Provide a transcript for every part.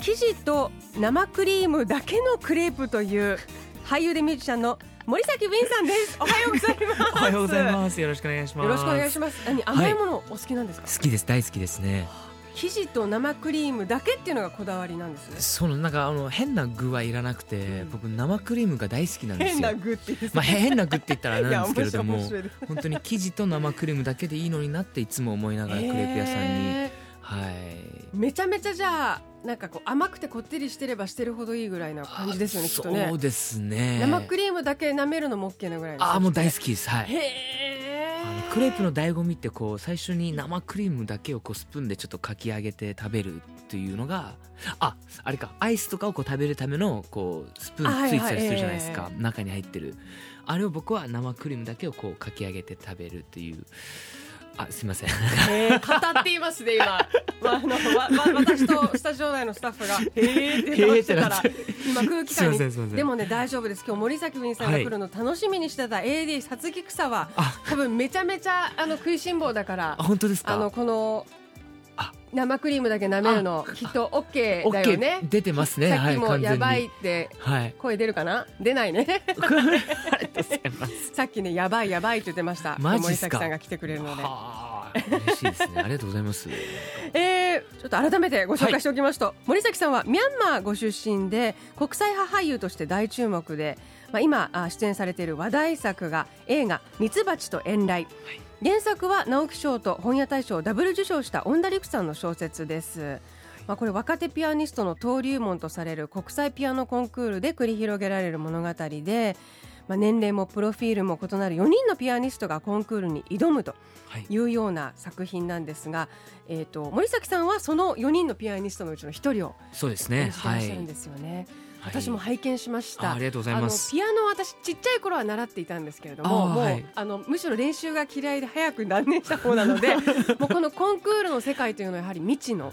生地と生クリームだけのクレープという俳優でミュージシャンの森崎ウィンさんです。おはようございます。おはようございます。よろしくお願いします。よろしくお願いします。何甘いものお好きなんですか？好きです。大好きですね。生地と生クリームだけっていうのがこだわりなんですね。そのなんかあの変な具はいらなくて、うん僕生クリームが大好きなんですよ。変な具ってまあへ変な具って言ったらなんですけれども本当に生地と生クリームだけでいいのになっていつも思いながらクレープ屋さんに、へはい。ーめちゃめちゃじゃあなんかこう甘くてこってりしてればしてるほどいいぐらいな感じですよねきっとねそう。ですね。生クリームだけ舐めるのも OK なぐらいあーもう大好好きです。はい。へあのークレープの醍醐味ってこう最初に生クリームだけをこうスプーンでちょっとかき上げて食べるっていうのがああれかアイスとかをこう食べるためのこうスプーンついてたりするじゃないですか、中に入ってるあれを僕は生クリームだけをこうかき上げて食べるっていうあすいません。語っていますね今、まあ、あのわわ私とスタジオ内のスタッフが「へー。って言ってたから今空気感に。でもね大丈夫です。今日森崎ウィンさんが来るの楽しみにしてた AD さつき草はあ。多分めちゃめちゃあの食いしん坊だからあ本当ですか？あのこのあ。生クリームだけ舐めるのきっと OK だよね。出てますね。さっきもやばいってはい。声出るかな？出ないねさっきねやばいやばいって言ってました。森崎さんが来てくれるので。はあ嬉しいですね。ありがとうございます。えー、ちょっと改めてご紹介しておきますと、森崎さんはミャンマーご出身で国際派俳優として大注目で、まあ、今あ出演されている話題作が映画「ミツバチと遠雷」原作は直木賞と本屋大賞をダブル受賞した恩田陸さんの小説です。まあ、これ若手ピアニストの登竜門とされる国際ピアノコンクールで繰り広げられる物語で、まあ、年齢もプロフィールも異なる4人のピアニストがコンクールに挑むとはい。いうような作品なんですが、えー、と森崎さんはその4人のピアニストのうちの1人をそうです演ね。はいじてらっしゃるんですよね。はい私も拝見しました。あありがとうございます。ピアノは私ちっちゃい頃は習っていたんですけれども、はい。あのむしろ練習が嫌いで早く断念した方なので、もうこのコンクールの世界というのはやはり未知の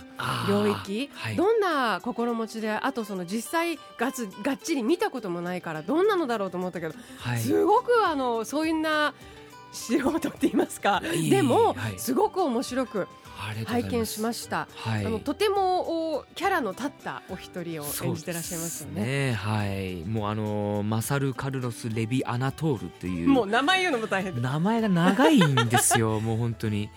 領域、はい。どんな心持ちで、あとその実際がつがっちり見たこともないからどんなのだろうと思ったけど、はい。すごくあのそういうな素人って言いますか。でも、はい。すごく面白く拝見しました、はい。あのとてもおキャラの立ったお一人を演じてらっしゃいますよね。そうですはい。もうあのマサル・カルロス・レビ・アナトールという。もう名前言うのも大変。名前が長いんですよ。もう本当に。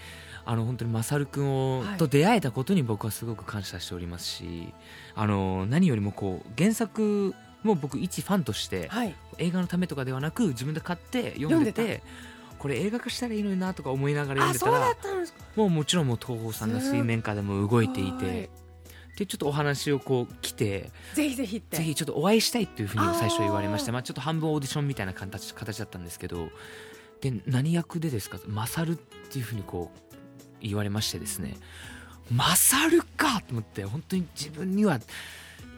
あの本当にマサル君を、はい。と出会えたことに僕はすごく感謝しておりますしあの何よりもこう原作も僕一ファンとしてはい。映画のためとかではなく自分で買って読んでてこれ映画化したらいいのになとか思いながら読んでたらもうもちろんもう東宝さんが水面下でも動いていはいて。でちょっとお話をこう来てぜひぜひ。ってぜひちょっとお会いしたいっていうふうに最初言われましてまあ、ちょっと半分オーディションみたいな形形だったんですけど。で何役でですかマサルっていうふうにこう言われましてですねマサルか！と思って本当に自分には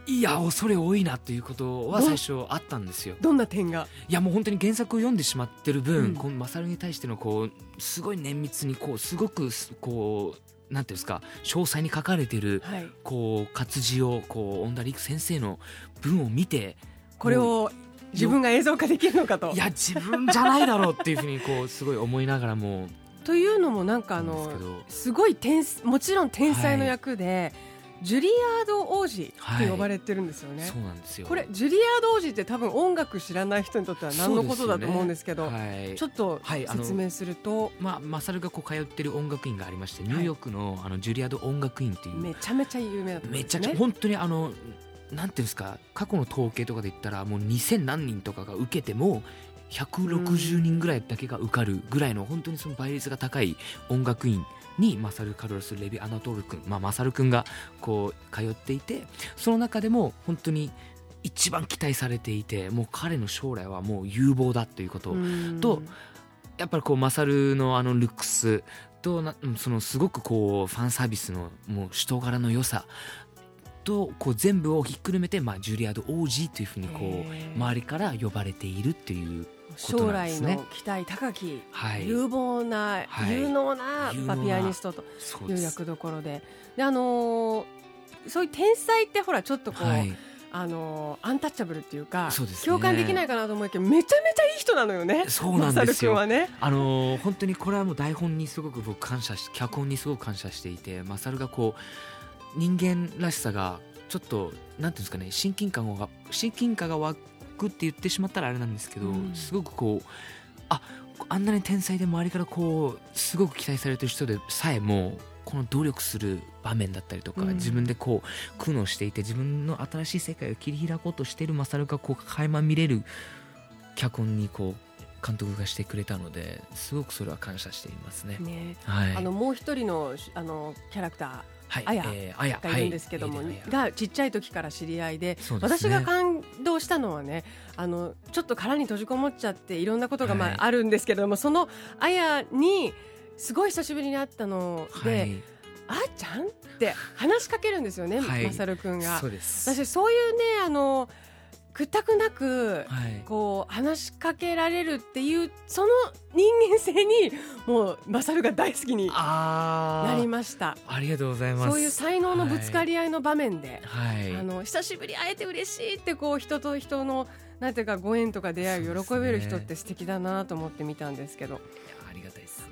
いや恐れ多いなということは最初あったんですよ。どんな点が？いやもう本当に原作を読んでしまってる分、うん。このマサルに対してのこうすごい綿密にこうすごくすこうなんていうんですか詳細に書かれてるはい。こう活字をこう恩田陸先生の文を見てこれを自分が映像化できるのかと。いや自分じゃないだろうっていうふうにこうすごい思いながらもというのもなんかあのすごい天もちろん天才の役で、ジュリアード王子って呼ばれてるんですよね、そうなんですよ。これジュリアード王子って多分音楽知らない人にとっては何のことだと思うんですけどはい。ちょっと説明すると、まあ、マサルがこう通ってる音楽院がありましてニューヨークのあのジュリアード音楽院っていう。めちゃめちゃ有名だと思うんめですよね。ちゃくちゃ本当にあのなんていうんですか過去の統計とかで言ったらもう2000何人とかが受けても160人ぐらいだけが受かるぐらいの本当にその倍率が高い音楽院にマサル・カルロス・レビ・アナトール君、まあ、マサル君がこう通っていてその中でも本当に一番期待されていてもう彼の将来はもう有望だということ、うん。とやっぱりこうマサルのあのルックスとそのすごくこうファンサービスのもう人柄の良さ。音をこう全部をひっくるめて、まあ、ジュリアード王子というふうにこう周りから呼ばれているっていう将来の期待高き、はい。有望な、はい。有能な、ピアニストという役どころで。であのーそういう天才ってほらちょっとこう、はい。あのーアンタッチャブルっていうかね。共感できないかなと思うけどめちゃめちゃいい人なのよね。そうなんですよ。ね。あのー本当にこれはもう台本にすごく僕感謝し脚本にすごく感謝していてマサルがこう人間らしさがちょっとなんていうんですかね親近感が親近感が湧くって言ってしまったらあれなんですけど、うん。すごくこうああんなに天才で周りからこうすごく期待されてる人でさえもこの努力する場面だったりとか、うん。自分でこう苦悩していて自分の新しい世界を切り開こうとしているマサルがこう垣間見れる脚本にこう監督がしてくれたのですごくそれは感謝していますね。ね。はい、あのもう一人のあのキャラクターはい、あやがいるんですけども、がちっちゃい時から知り合いでね。私が感動したのはねあのちょっと殻に閉じこもっちゃっていろんなことがまあ、はい。あるんですけれどもそのあやにすごい久しぶりに会ったので、はい。あーちゃんって話しかけるんですよね、はい。まさるくんが。そうです。私そういうねあの屈託なく、はい、こう話しかけられるっていうその人間性にもうマサルが大好きになりました。ありがとうございます。そういう才能のぶつかり合いの場面で、はい、あの久しぶり会えて嬉しいってこう人と人のなんていうかご縁とか出会いを喜べる人って素敵だなと思って見たんですけど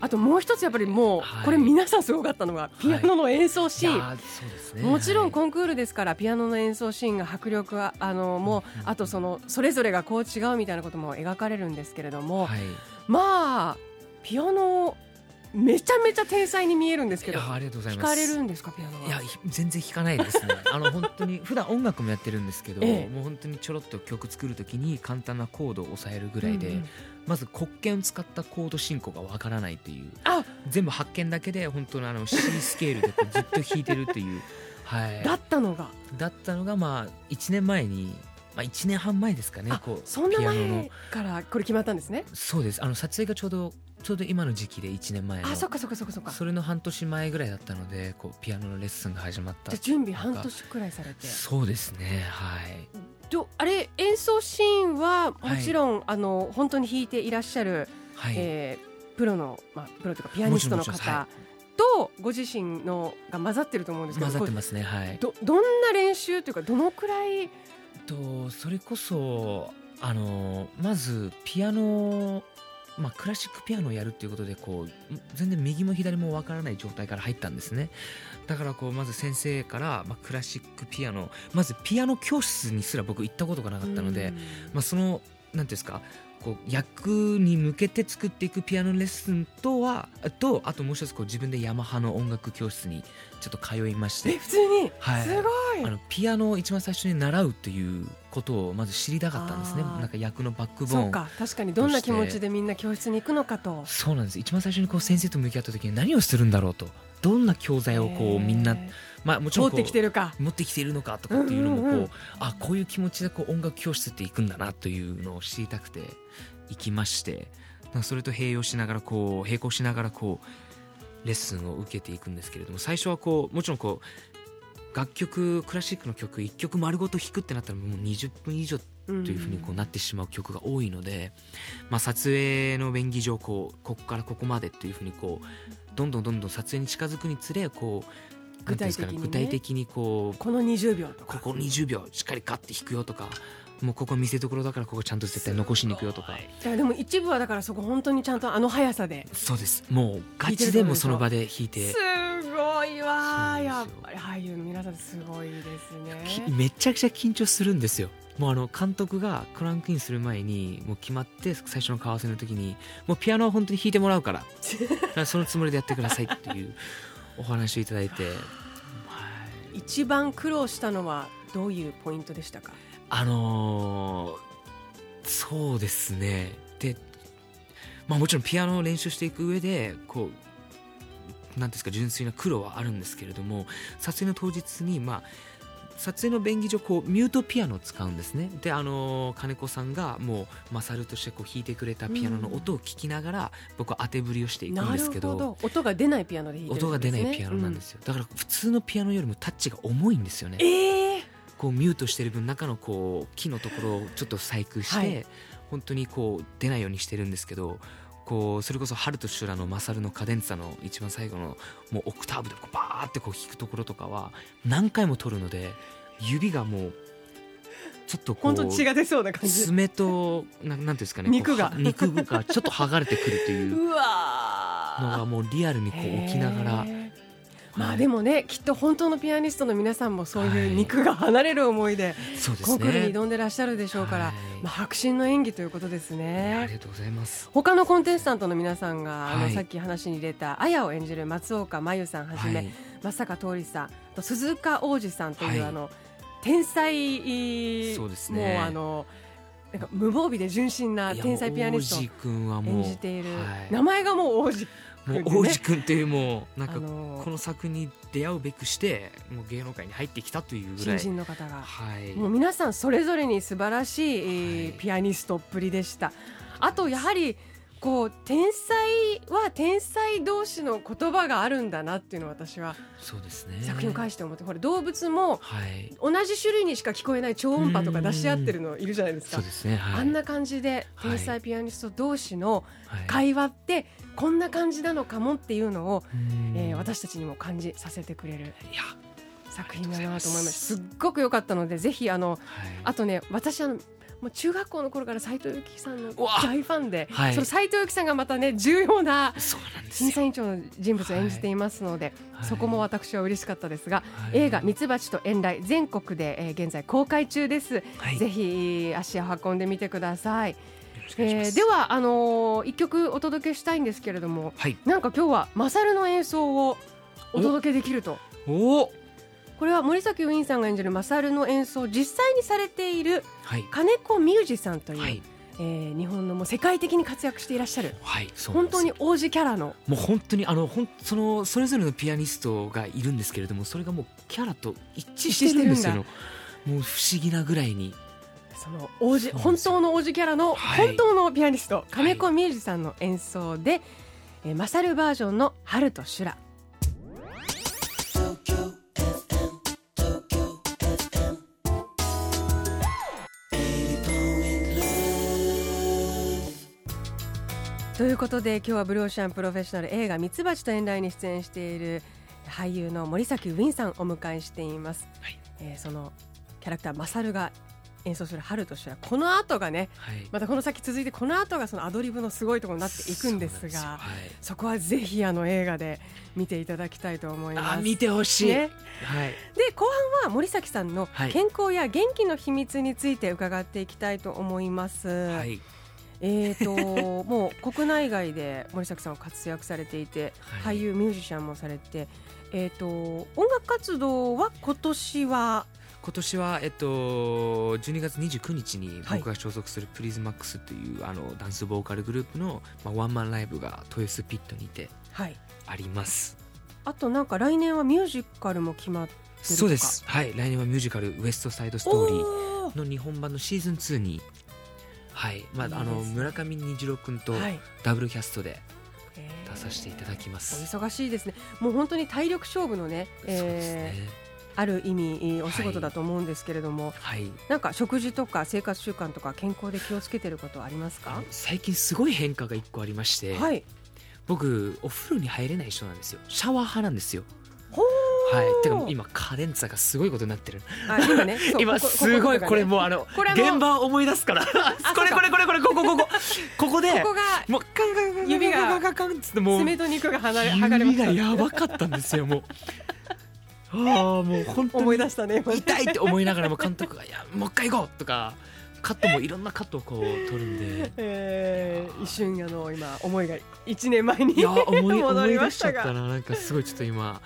あともう一つやっぱりもう、はい。これ皆さんすごかったのがピアノの演奏シーン、いやーそうですね。もちろんはい。コンクールですからピアノの演奏シーンが迫力はあのもううんうんあとそのそれぞれがこう違うみたいなことも描かれるんですけれども、はい、まあピアノめちゃめちゃ天才に見えるんですけどありがとうござい弾ます。かれるんですかピアノは？いやひ全然弾かないですね。あの本当に普段音楽もやってるんですけど、ええ。もう本当にちょろっと曲作るときに簡単なコードを押さえるぐらいで、うんうん。まず黒鍵を使ったコード進行がわからないっていうあ！全部発見だけで本当にあの C スケールでずっと弾いてるっていう、はい、だったのが？だったのがまあ1年前に、まあ、1年半前ですかねあこうそんな前からこれ決まったんですね？そうです。あの撮影がちょうどちょうど今の時期で1年前のあそっかそっかそっかそっか。じそれの半年前ぐらいだったのでこうピアノのレッスンが始まった。ゃあ準備半年くらいされて。そうですねはい。どあれ演奏シーンはもちろん、あの本当に弾いていらっしゃる、はい、えープロの、まあ、プロというかピアニストの方とご自身のが混ざってると思うんですけど混ざってこますねはい。れどどんな練習というかどのくらいとそれこそあのまずピアノまあ、クラシックピアノをやるっていうことでこう全然右も左もわからない状態から入ったんですね。だからこうまず先生から、まあ、クラシックピアノまずピアノ教室にすら僕行ったことがなかったので、まあ、そのなんていうんですかこう役に向けて作っていくピアノレッスンとはとあともう一つこう自分でヤマハの音楽教室にちょっと通いまして。え普通に、はい。すごい。あのピアノを一番最初に習うっていうことをまず知りたかったんですね。なんか役のバックボーン。そうか。確かにどんな気持ちでみんな教室に行くのかと。そうなんです。一番最初にこう先生と向き合った時に何をするんだろうと。どんな教材をこうみんなえまあもちろんこうー通ってきてるか。持ってきているのかとかっていうのもこう,、うんうんうん。あこういう気持ちでこう音楽教室って行くんだなというのを知りたくて行きましてそれと併用しながらこう並行しながらこうレッスンを受けていくんですけれども最初はこうもちろんこう楽曲クラシックの曲1曲丸ごと弾くってなったらもう20分以上といというふうにこうなってしまう曲が多いので、まあ、撮影の便宜上こうここからここまでというふうにこうどんどんどんどん撮影に近づくにつれこう具具体的にね。体的にこうこの20秒とか。ここ20秒しっかりガッて弾くよとかもうここ見せ所だからここちゃんと絶対残しに行くよとか。でも一部はだからそこ本当にちゃんとあの速さで。そうです。もうガチでもうその場で弾いて。すごいわー。やっぱり俳優の皆さんすごいですきねめちゃくちゃ緊張するんですよ。もうあの監督がクランクインする前にもう決まって最初の顔合わせの時にもうピアノは本当に弾いてもらう からそのつもりでやってくださいっていうお話をいただいて、はい。一番苦労したのはどういうポイントでしたか？あのーそうですね。で、まあ、もちろんピアノを練習していく上でこうなんですか純粋な苦労はあるんですけれども撮影の当日にまあ撮影の便宜上こうミュートピアノを使うんですね。であのー金子さんがもうマサルとしてこう弾いてくれたピアノの音を聞きながら僕は当て振りをしていくんですけどほど音が出ないピアノで弾いてる音が出ないピアノなんですよ、だから普通のピアノよりもタッチが重いんですよね。うん。えこうミュートしてる分中のこう木のところをちょっと細工して、はい。本当にこう出ないようにしてるんですけどこうそれこそ「春と修羅」の「マサルのカデンツァ」の一番最後のもうオクターブでこうバーってこう弾くところとかは何回も取るので指がもうちょっとこう本当血が出そうな感じ。爪とななんていうんですかね肉が。肉がちょっと剥がれてくるという うわー。のがもうリアルにこう起きながらまあでもねきっと本当のピアニストの皆さんもそういう肉が離れる思いでそうですコンクールにね挑んでらっしゃるでしょうから、はい。まあ、迫真の演技ということですいやあねりがとうございます。他のコンテスタントの皆さんが、あのはい。さっき話に出た綾を演じる松岡真優さんはじめ、はい。松坂桃李さん鈴鹿央士さんという、はい。あの天才そうですね。もうあのなんか無防備で純真な天才ピアニストをもう演じている、はい。名前がもう王子もう王子くんっていうもうなんかこの作に出会うべくしてもう芸能界に入ってきたというぐら新い人の方が。はいもう皆さんそれぞれに素晴らしいピアニストっぷりでした。あとやはりこう天才は天才同士の言葉があるんだなっていうのを私はそうですね。作品を介して思って、これ動物もはい。同じ種類にしか聞こえない超音波とか出し合ってるのいるじゃないですか。そう。ですねはい。あんな感じではい天才ピアニスト同士のはい。会話ってこんな感じなのかもっていうのを、うん。えー私たちにも感じさせてくれるいや作品だなと思います。すっごく良かったのでぜひあのはい。あとね私あのもう中学校の頃から斉藤由貴さんの大ファンで、はい。その斉藤由貴さんがまたね重要な審査委員長の人物を演じていますので、はい。そこも私は嬉しかったですが、はい。映画「ミツバチと遠雷」全国で、えー現在公開中です、はい。ぜひ足を運んでみてください、えーではあのー一曲お届けしたいんですけれどもはい。なんか今日はマサルの演奏をお届けできると。おおこれは森崎ウィンさんが演じるマサルの演奏を実際にされているはい。金子ミュージさんという、はい。えー日本のもう世界的に活躍していらっしゃる。はい本当に王子キャラの。もう本当にあのほんそのそれぞれのピアニストがいるんですけれどもそれがもうキャラと一致してるんですよ。もう不思議なぐらいに。その王子本当の王子キャラのはい。本当のピアニスト、金子ミュージさんの演奏で、えーマサルバージョンの「春と修羅」ということで今日はブルーオーシャンプロフェッショナル映画「ミツバチと遠雷」に出演している俳優の森崎ウィンさんをお迎えしています、はい。えーそのキャラクターマサルが演奏する「春と修羅」この後がね。はい。またこの先続いてこの後がそのアドリブのすごいところになっていくんですがはい。そこはぜひあの映画で見ていただきたいと思います。あ見てほしい、ね、はい。で後半は森崎さんのはい。健康や元気の秘密について伺っていきたいと思います。はいえー、と もう国内外で森崎さんは活躍されていて、はい。俳優ミュージシャンもされて、えー、と音楽活動は今年は？今年は、えっと、12月29日にはい。僕が所属するプリズマックスという、あのダンスボーカルグループの、まあ、ワンマンライブが豊洲ピットにてはい。あります。あとなんか来年はミュージカルも決まってるとか。そうです。はい。来年はミュージカル「ウエストサイドストーリーお」ー。の日本版のシーズン2にはい、まあ、あの村上虹郎君とはい。ダブルキャストでえー。出させていただきまおす、忙しいですね。もう本当に体力勝負のね、えーね。ある意味えーお仕事だと思うんですけれども、はい。なんか食事とか生活習慣とか健康で気をつけてることありますか？最近すごい変化が一個ありまして、はい。僕お風呂に入れない人なんですよ。シャワー派なんですよ。ほはい。てか今カレンツァがすごいことになってる。あ今ね。今すごいこれこもうあの現場を思い出すから。これ これこれこれここここ。ここでここがもうカンカンカンカン指がカンカンカンっつってもう爪と肉が離れ剥がれました指がやばかったんですよもうああもう本当に思い出したね痛いって思いながらも監督が「いやもう一回行こう!」とかカットもいろんなカットをこう取るんでえー、一瞬あの今思いが一年前にいや思い出しちゃったましたがななんかすごいちょっと今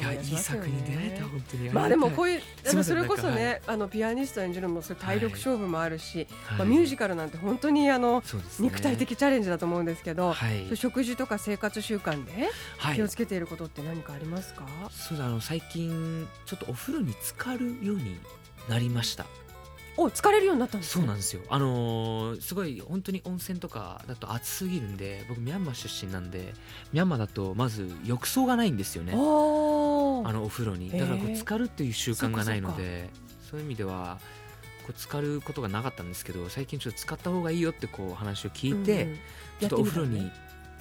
いやいい作に出会えた本当に。まあでもこうういうすいませんそれこそねあのピアニスト演じるのもそういう体力勝負もあるし、まあ、ミミュージカルなんて本当にあの肉体的チャレンジだと思うんですけど、食事とか生活習慣ではい。気をつけていることって何かありますか、そうだあの最近ちょっとお風呂に浸かるようになりましたお疲れるようになったんですそうなんですよ。あのーすごい本当に温泉とかだと暑すぎるんで僕ミャンマー出身なんでミャンマーだとまず浴槽がないんですよね。あのお風呂に。だからこう浸かるっていう習慣がないのでそういう意味ではこう使うことがなかったんですけど最近ちょっと使った方がいいよってこう話を聞いて、うんうん。ちょっとお風呂に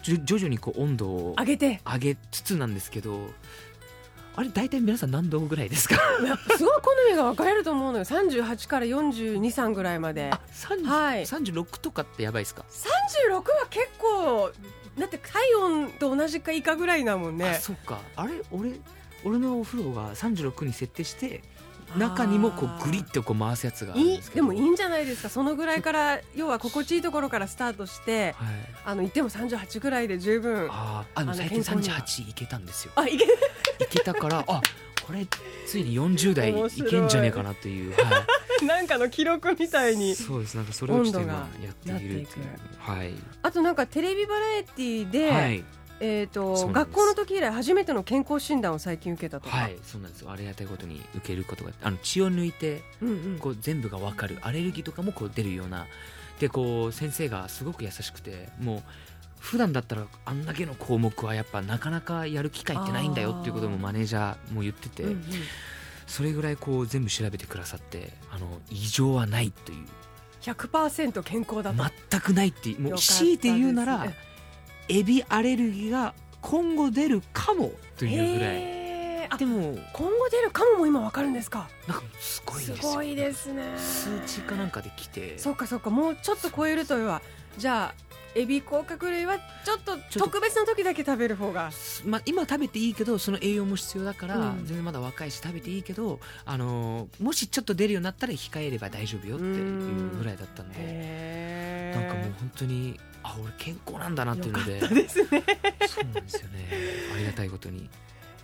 徐々にこう温度を上げて。上げつつなんですけどあれ大体皆さん何度ぐらいですか？すごい好みが分かれると思うのよ。38から423ぐらいまで。あ、30はい。36とかってやばいですか、36は結構だって体温と同じか以下ぐらいだもんあねそっか。あれ俺俺のお風呂が36に設定して中にもこうグリッとこう回すやつがいいでもいいんじゃないですか。そのぐらいから要は心地いいところからスタートしてはい、あの言っても38ぐらいで十分あーあの最近健康には。38いけたんですよ。あいけいけたからあこれついに40代い。けんじゃねえかなっていう、は なんかの記録みたいい、にそうです。なんかそれをちょっと今温度がやっているっていう。はい、あとなんかテレビバラエティで、はいえー、と学校の時以来初めての健康診断を最近受けたとか、はいそうなんです。よありがたいことに受けることがあの血を抜いてうんうん。こう全部が分かる。アレルギーとかもこう出るような。でこう先生がすごく優しくてもう普段だったらあんだけの項目はやっぱなかなかやる機会ってないんだよっていうこともマネージャーも言ってて、うんうん。それぐらいこう全部調べてくださってあの異常はないという。100%健康だと、全くないっていうもう強いて言うならエビアレルギーが今後出るかも。というぐらい。でも今後出るかもも今わかるんですか？なんかすごいですよ。ごいですね。数値かなんかで来て。そうかそうかもうちょっと超えるというはじゃあエビ甲殻類はちょっと特別な時だけ食べる方が。まあ、今食べていいけどその栄養も必要だから、うん。全然まだ若いし食べていいけど、あのーもしちょっと出るようになったら控えれば大丈夫よっていうぐらいだったんで。へなんかもう本当にあ俺健康なんだなっていうので。よかったですね、そうなんですよね。ありがたいことに。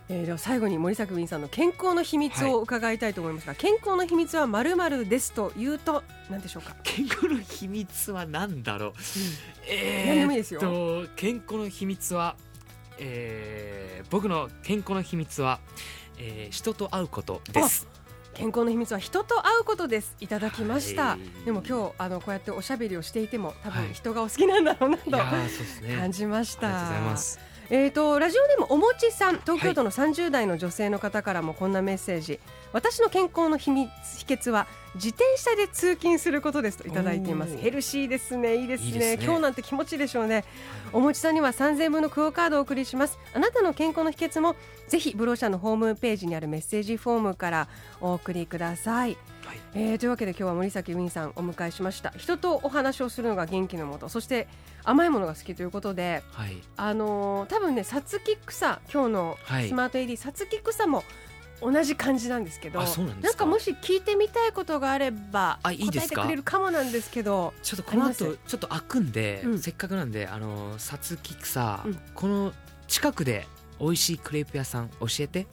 えー、では最後に森作ウさんの健康の秘密を伺いたいと思いますが、健康の秘密はまるまるですというと何でしょうか、健康の秘密は何だろう。え何でもいいですよ。と健康の秘密は、えー僕の健康の秘密は、えー人と会うことです健康の秘密は人と会うことです。いただきました、はい。でも今日あのこうやっておしゃべりをしていても多はい。分人がお好きなんだろうなといやーそうですね。感じました、ございます。えー、とラジオでもおもちさん。東京都の30代の女性の方からもこんなメッセージ、私の健康の秘密秘訣は自転車で通勤することですといただいています。ヘルシーですね。いいですね。ね。今日なんて気持ちいいでしょうね。おもちさんには3000分のクオカードをお送りします。あなたの健康の秘訣もぜひブロー社のホームページにあるメッセージフォームからお送りください。はい。えーというわけで今日は森崎ウィンさんお迎えしました。人とお話をするのが元気のもとそして甘いものが好きということではい。あのー多分ねさつき草今日のはい。スマート AD さつき草も同じ感じなんですけどなんか？かもし聞いてみたいことがあればあいいですか？答えてくれるかもなんですけどちょっとこの後ちょっと開くんで、うん。せっかくなんであのさつき草、うん。この近くで美味しいクレープ屋さん教えて。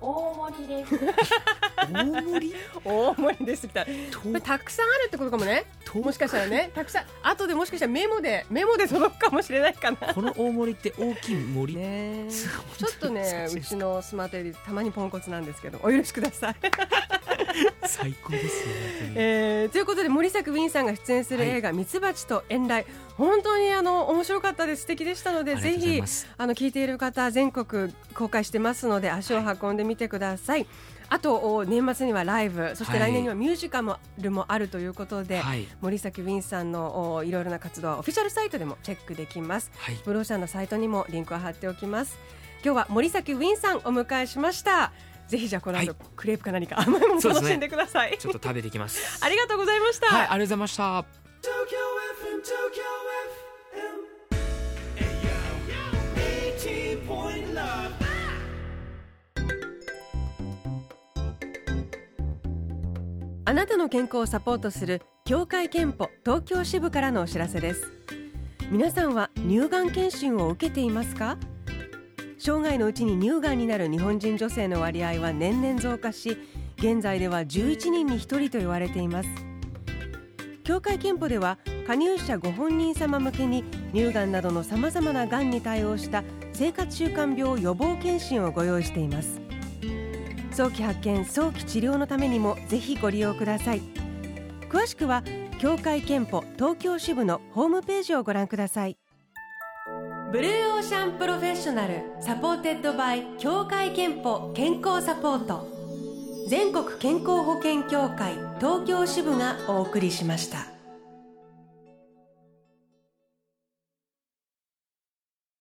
大盛りです。大盛り？大盛りですみたいとこれたくさんあるってことかもね。ともしかしたらねたくさん後でもしかしたらメモでメモで届くかもしれないかな。この大盛りって大きい盛り、ねすちょっとねうちのスマート AD たまにポンコツなんですけどお許しください。最高ですよ本当に、えーということで森作ウィンさんが出演するはい。映画「ミツバチと遠雷」本当にあの面白かったです。素敵でしたのでぜひあの聞いている方全国公開してますので足を運んでみてください、あとお年末にはライブ。そしてはい。来年にはミュージカルもあるということで、はい。森崎ウィンさんのおいろいろな活動はオフィシャルサイトでもチェックできます。はい。ブローシャンのサイトにもリンクを貼っておきます。今日は森崎ウィンさんお迎えしました。ぜひじゃあこの後、はい。クレープか何か甘いもの楽しんでください、ちょっと食べてきます。ありがとうございました、はいありがとうございました。Tokyo FM, Tokyo FM. あなたの健康をサポートする協会憲法東京支部からのお知らせです。皆さんは乳がん検診を受けていますか？生涯のうちに乳がんになる日本人女性の割合は年々増加し現在では11人に1人と言われています。協会けんぽでは加入者ご本人様向けに乳がんなどのさまざまながんに対応した生活習慣病予防健診をご用意しています。早期発見早期治療のためにもぜひご利用ください。詳しくは協会けんぽ東京支部のホームページをご覧ください。 Blue Ocean プロフェッショナル supported by 協会けんぽ健康サポート。全国健康保険協会東京支部がお送りしました。